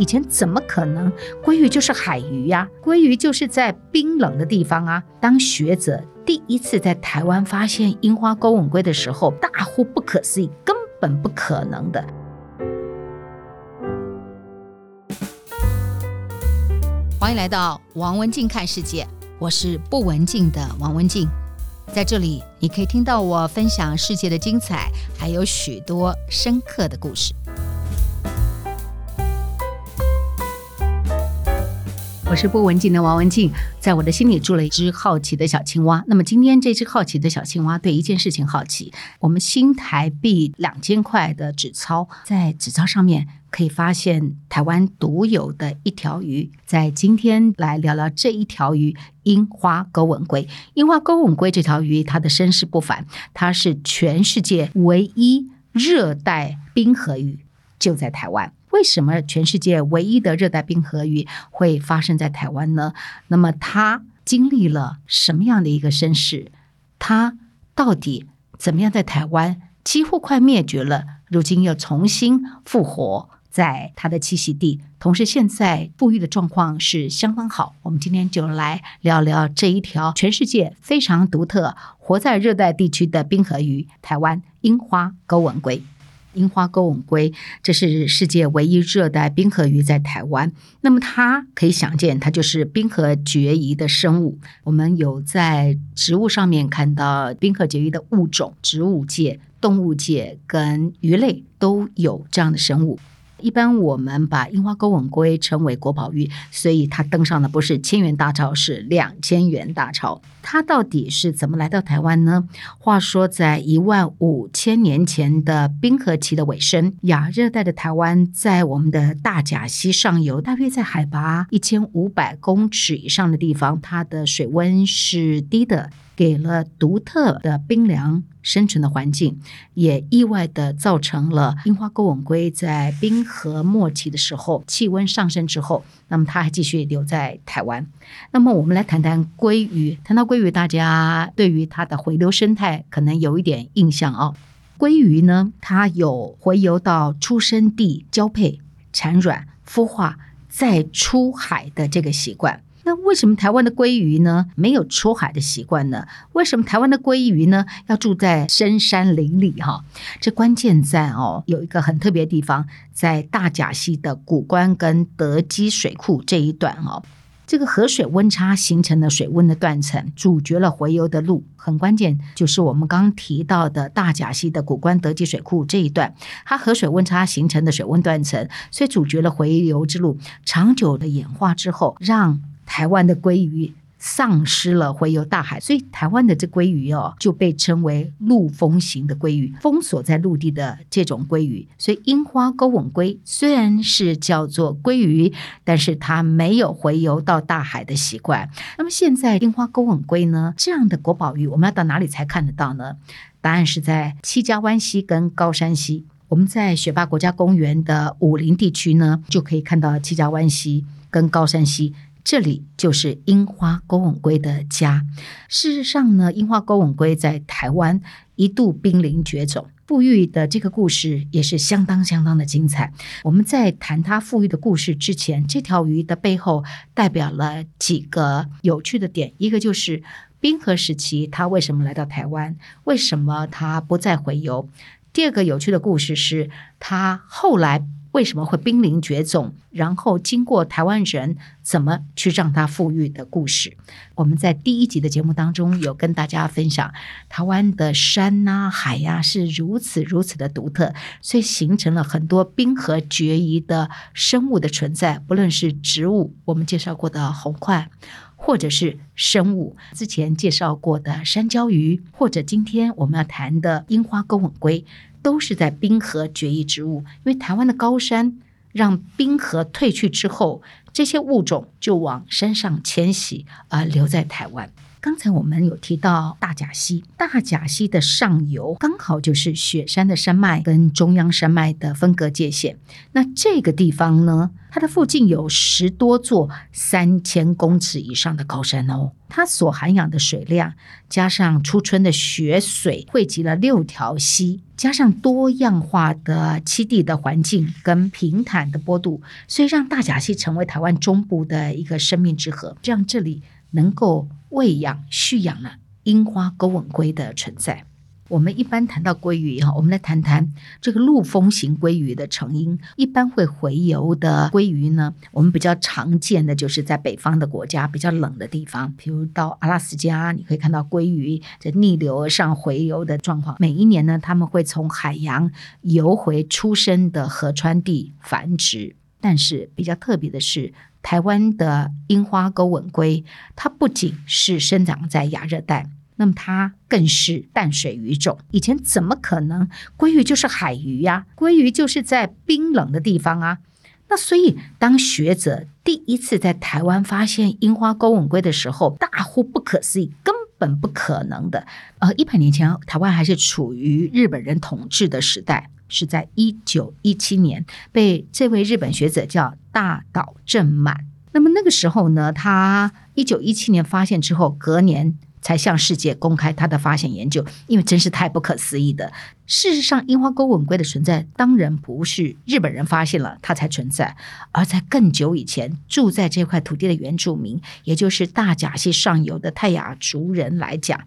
以前怎么可能？鲑鱼就是海鱼呀，鲑鱼就是在冰冷的地方啊。当学者第一次在台湾发现樱花钩吻鲑的时候，大呼不可思议，根本不可能的。欢迎来到王文静看世界，我是不文静的王文静，在这里你可以听到我分享世界的精彩，还有许多深刻的故事。我是不文静的王文静，在我的心里住了一只好奇的小青蛙。那么今天这只好奇的小青蛙对一件事情好奇：我们新台币两千块的纸钞，在纸钞上面可以发现台湾独有的一条鱼。在今天来聊聊这一条鱼——樱花钩吻鲑。樱花钩吻鲑这条鱼，它的身世不凡，它是全世界唯一热带冰河鱼，就在台湾。为什么全世界唯一的热带冰河鱼会发生在台湾呢？那么它经历了什么样的一个身世？它到底怎么样在台湾几乎快灭绝了，如今又重新复活在它的栖息地，同时现在复育的状况是相当好。我们今天就来聊聊这一条全世界非常独特、活在热带地区的冰河鱼——台湾樱花钩吻鲑。樱花钩吻鲑，这是世界唯一热带冰河鱼，在台湾。那么它可以想见，它就是冰河绝疑的生物。我们有在植物上面看到冰河绝疑的物种，植物界、动物界跟鱼类都有这样的生物。一般我们把樱花钩吻鲑称为国宝鱼，所以它登上的不是千元大钞，是两千元大钞。它到底是怎么来到台湾呢？话说，在一万五千年前的冰河期的尾声，亚热带的台湾在我们的大甲溪上游，大约在海拔一千五百公尺以上的地方，它的水温是低的。给了独特的冰凉生存的环境，也意外地造成了樱花钩吻龟在冰河末期的时候，气温上升之后，那么它还继续留在台湾。那么我们来谈谈鲑鱼。谈到鲑鱼，大家对于它的回游生态可能有一点印象哦。鲑鱼呢，它有回游到出生地交配、产卵、孵化再出海的这个习惯。那为什么台湾的鲑鱼呢，没有出海的习惯呢？为什么台湾的鲑鱼呢，要住在深山林里哈？这关键在哦，有一个很特别的地方，在大甲溪的谷关跟德基水库这一段哦，这个河水温差形成的水温的断层，阻绝了回游的路。很关键就是我们刚提到的大甲溪的古关德基水库这一段，它河水温差形成的水温断层，所以阻绝了回游之路。长久的演化之后，让台湾的鲑鱼丧失了回游大海，所以台湾的这鲑鱼哦就被称为陆封型的鲑鱼，封锁在陆地的这种鲑鱼。所以樱花钩吻鲑虽然是叫做鲑鱼，但是它没有回游到大海的习惯。那么现在樱花钩吻鲑呢，这样的国宝鱼，我们要到哪里才看得到呢？答案是在七家湾溪跟高山溪。我们在雪霸国家公园的武陵地区呢，就可以看到七家湾溪跟高山溪。这里就是樱花钩吻龟的家。事实上呢，樱花钩吻龟在台湾一度濒临绝种，复育的这个故事也是相当相当的精彩。我们在谈它复育的故事之前，这条鱼的背后代表了几个有趣的点。一个就是冰河时期它为什么来到台湾，为什么它不再回游？第二个有趣的故事是它后来。为什么会濒临绝种？然后经过台湾人怎么去让它复育的故事？我们在第一集的节目当中有跟大家分享，台湾的山呐、海呀、是如此如此的独特，所以形成了很多冰河绝疑的生物的存在。不论是植物，我们介绍过的红块，或者是生物，之前介绍过的山椒鱼，或者今天我们要谈的樱花钩吻龟。都是在冰河绝疑植物，因为台湾的高山让冰河退去之后，这些物种就往山上迁徙，而留在台湾。刚才我们有提到大甲溪，大甲溪的上游刚好就是雪山的山脉跟中央山脉的分隔界线。那这个地方呢，它的附近有十多座三千公尺以上的高山哦，它所涵养的水量，加上初春的雪水汇集了六条溪，加上多样化的栖地的环境跟平坦的坡度，所以让大甲溪成为台湾中部的一个生命之河，让这里能够喂养蓄养了樱花钩吻鲑的存在。我们一般谈到鲑鱼哈，我们来谈谈这个陆风型鲑鱼的成因。一般会洄游的鲑鱼呢，我们比较常见的就是在北方的国家，比较冷的地方，比如到阿拉斯加，你可以看到鲑鱼在逆流而上洄游的状况。每一年呢，他们会从海洋游回出生的河川地繁殖。但是比较特别的是，台湾的樱花钩吻鲑，它不仅是生长在亚热带。那么它更是淡水鱼种，以前怎么可能？鲑鱼就是海鱼呀，鲑鱼就是在冰冷的地方啊。那所以当学者第一次在台湾发现樱花钩吻鲑的时候，大呼不可思议，根本不可能的。呃，一百年前台湾还是处于日本人统治的时代，是在一九一七年被这位日本学者叫大岛正满。那么那个时候呢，他一九一七年发现之后，隔年。才向世界公开他的发现研究，因为真是太不可思议的。事实上，樱花钩吻鲑的存在当然不是日本人发现了它才存在，而在更久以前，住在这块土地的原住民，也就是大甲溪上游的泰雅族人来讲，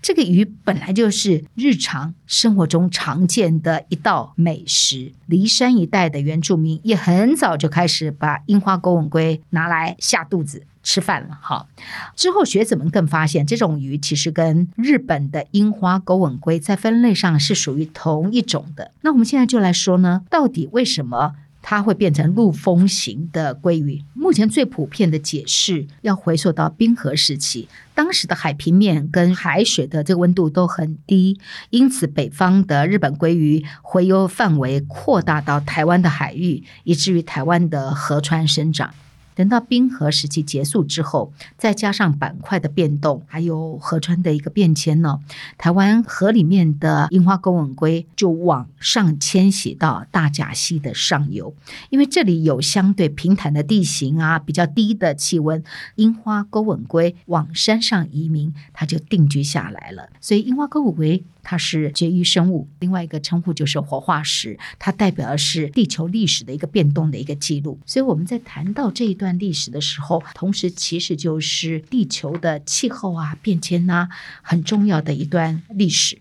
这个鱼本来就是日常生活中常见的一道美食。梨山一带的原住民也很早就开始把樱花钩吻鲑拿来下肚子。吃饭了，好。之后学者们更发现，这种鱼其实跟日本的樱花钩吻鲑在分类上是属于同一种的。那我们现在就来说呢，到底为什么它会变成陆风型的鲑鱼？目前最普遍的解释要回溯到冰河时期，当时的海平面跟海水的这个温度都很低，因此北方的日本鲑鱼洄游范围扩大到台湾的海域，以至于台湾的河川生长。等到冰河时期结束之后，再加上板块的变动，还有河川的一个变迁呢，台湾河里面的樱花钩吻鲑就往上迁徙到大甲溪的上游，因为这里有相对平坦的地形啊，比较低的气温，樱花钩吻鲑往山上移民，它就定居下来了。所以樱花钩吻鲑。它是绝育生物，另外一个称呼就是活化石，它代表的是地球历史的一个变动的一个记录。所以我们在谈到这一段历史的时候，同时其实就是地球的气候啊变迁呐、啊，很重要的一段历史。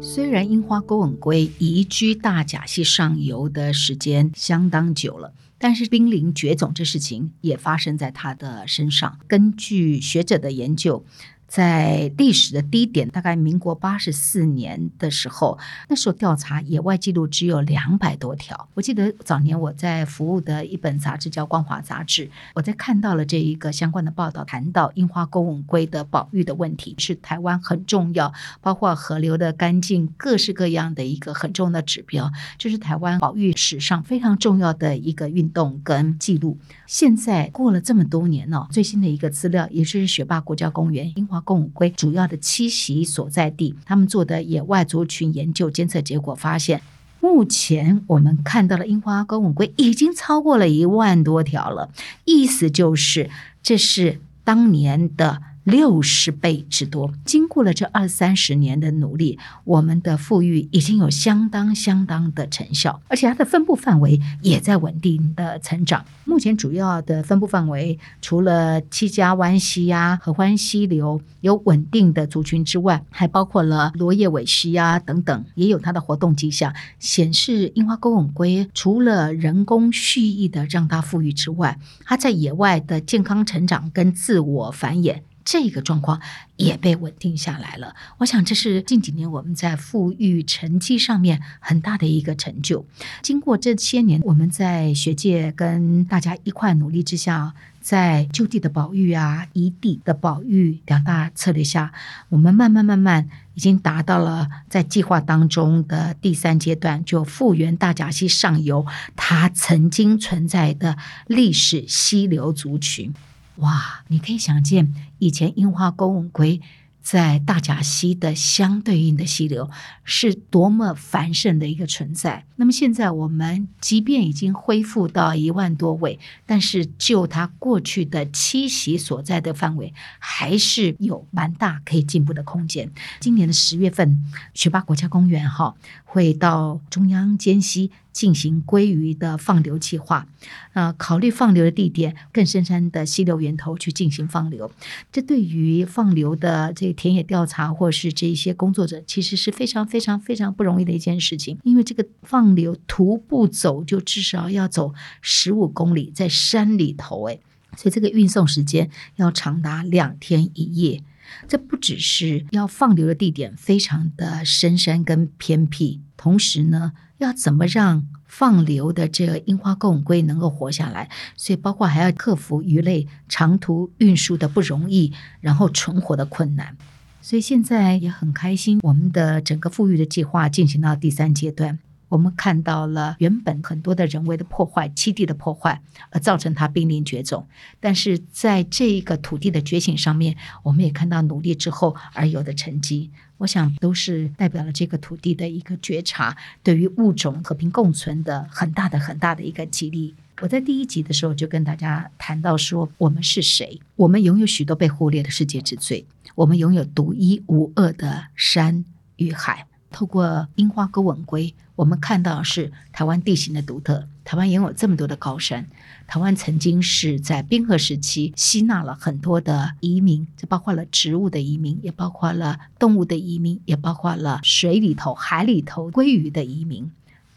虽然樱花钩吻鲑移居大甲溪上游的时间相当久了，但是濒临绝种这事情也发生在它的身上。根据学者的研究。在历史的低点，大概民国八十四年的时候，那时候调查野外记录只有两百多条。我记得早年我在服务的一本杂志叫《光华杂志》，我在看到了这一个相关的报道，谈到樱花钩吻龟的保育的问题，是台湾很重要，包括河流的干净，各式各样的一个很重要的指标，就是台湾保育史上非常重要的一个运动跟记录。现在过了这么多年了，最新的一个资料，也就是雪霸国家公园樱花公母龟主要的栖息所在地，他们做的野外族群研究监测结果发现，目前我们看到的樱花公吻龟已经超过了一万多条了，意思就是这是当年的。六十倍之多。经过了这二三十年的努力，我们的复育已经有相当相当的成效，而且它的分布范围也在稳定的成长。目前主要的分布范围，除了七家湾溪呀、合欢溪流有稳定的族群之外，还包括了罗叶尾溪呀等等，也有它的活动迹象，显示樱花钩吻龟除了人工蓄意的让它复育之外，它在野外的健康成长跟自我繁衍。这个状况也被稳定下来了。我想这是近几年我们在复育成绩上面很大的一个成就。经过这些年，我们在学界跟大家一块努力之下，在就地的保育啊、一地的保育两大策略下，我们慢慢慢慢已经达到了在计划当中的第三阶段，就复原大甲溪上游它曾经存在的历史溪流族群。哇，你可以想见以前樱花钩吻鲑。在大甲溪的相对应的溪流是多么繁盛的一个存在。那么现在我们即便已经恢复到一万多位，但是就它过去的栖息所在的范围，还是有蛮大可以进步的空间。今年的十月份，学霸国家公园哈会到中央尖溪。进行鲑鱼的放流计划，呃，考虑放流的地点更深山的溪流源头去进行放流。这对于放流的这个田野调查或是这些工作者，其实是非常非常非常不容易的一件事情。因为这个放流徒步走就至少要走十五公里，在山里头，哎，所以这个运送时间要长达两天一夜。这不只是要放流的地点非常的深山跟偏僻，同时呢。要怎么让放流的这个樱花贡龟能够活下来？所以包括还要克服鱼类长途运输的不容易，然后存活的困难。所以现在也很开心，我们的整个富裕的计划进行到第三阶段。我们看到了原本很多的人为的破坏、栖地的破坏，而造成它濒临绝种。但是在这个土地的觉醒上面，我们也看到努力之后而有的成绩。我想都是代表了这个土地的一个觉察，对于物种和平共存的很大的、很大的一个激励。我在第一集的时候就跟大家谈到说，我们是谁？我们拥有许多被忽略的世界之最，我们拥有独一无二的山与海。透过樱花钩吻鲑，我们看到是台湾地形的独特。台湾拥有这么多的高山，台湾曾经是在冰河时期吸纳了很多的移民，这包括了植物的移民，也包括了动物的移民，也包括了水里头、海里头鲑鱼的移民，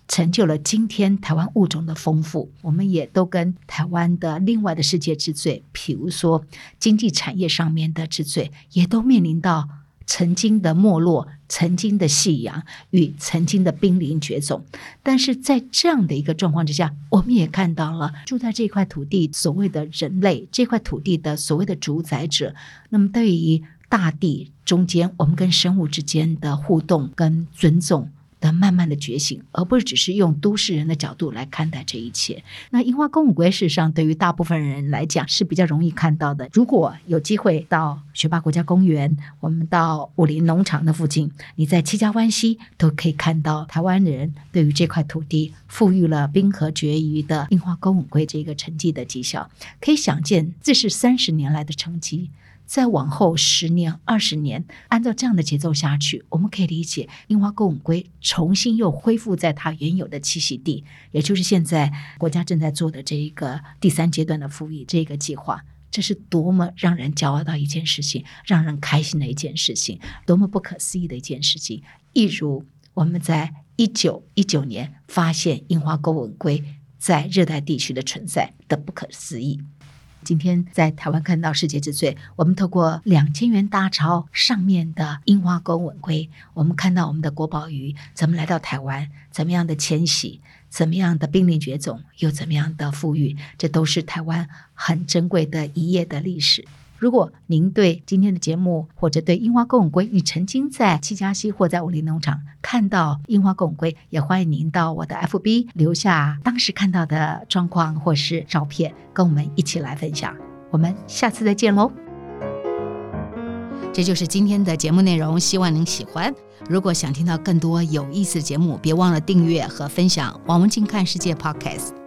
成就了今天台湾物种的丰富。我们也都跟台湾的另外的世界之最，比如说经济产业上面的之最，也都面临到。曾经的没落，曾经的夕阳与曾经的濒临绝种，但是在这样的一个状况之下，我们也看到了住在这块土地所谓的人类，这块土地的所谓的主宰者，那么对于大地中间我们跟生物之间的互动跟尊重。的慢慢的觉醒，而不是只是用都市人的角度来看待这一切。那樱花钩吻鲑事实上对于大部分人来讲是比较容易看到的。如果有机会到雪霸国家公园，我们到武陵农场的附近，你在七家湾溪都可以看到台湾人对于这块土地赋予了冰河绝育的樱花钩吻鲑这个成绩的绩效，可以想见这是三十年来的成绩。再往后十年、二十年，按照这样的节奏下去，我们可以理解樱花钩吻龟重新又恢复在它原有的栖息地，也就是现在国家正在做的这一个第三阶段的复育这个计划，这是多么让人骄傲的一件事情，让人开心的一件事情，多么不可思议的一件事情。一如我们在一九一九年发现樱花钩吻龟在热带地区的存在的不可思议。今天在台湾看到世界之最，我们透过两千元大钞上面的樱花钩吻龟，我们看到我们的国宝鱼怎么来到台湾，怎么样的迁徙，怎么样的濒临绝种，又怎么样的富裕，这都是台湾很珍贵的一页的历史。如果您对今天的节目，或者对樱花钩吻鲑，你曾经在七家溪或在武陵农场看到樱花钩吻鲑，也欢迎您到我的 FB 留下当时看到的状况或是照片，跟我们一起来分享。我们下次再见喽！这就是今天的节目内容，希望您喜欢。如果想听到更多有意思的节目，别忘了订阅和分享王文静看世界 Podcast。